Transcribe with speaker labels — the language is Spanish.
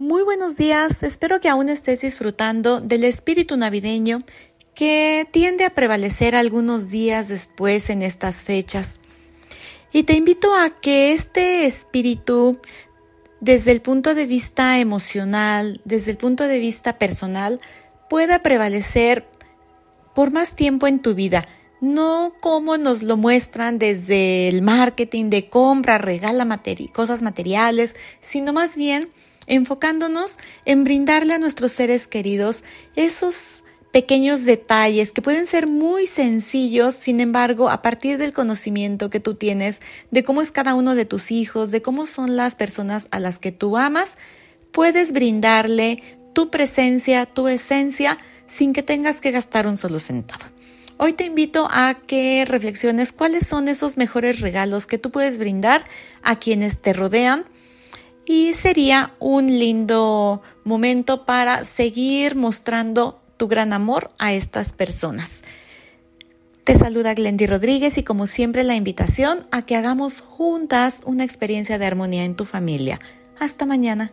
Speaker 1: Muy buenos días, espero que aún estés disfrutando del espíritu navideño que tiende a prevalecer algunos días después en estas fechas. Y te invito a que este espíritu, desde el punto de vista emocional, desde el punto de vista personal, pueda prevalecer por más tiempo en tu vida. No como nos lo muestran desde el marketing de compra, regala cosas materiales, sino más bien enfocándonos en brindarle a nuestros seres queridos esos pequeños detalles que pueden ser muy sencillos, sin embargo, a partir del conocimiento que tú tienes de cómo es cada uno de tus hijos, de cómo son las personas a las que tú amas, puedes brindarle tu presencia, tu esencia, sin que tengas que gastar un solo centavo. Hoy te invito a que reflexiones cuáles son esos mejores regalos que tú puedes brindar a quienes te rodean y sería un lindo momento para seguir mostrando tu gran amor a estas personas. Te saluda Glendy Rodríguez y como siempre la invitación a que hagamos juntas una experiencia de armonía en tu familia. Hasta mañana.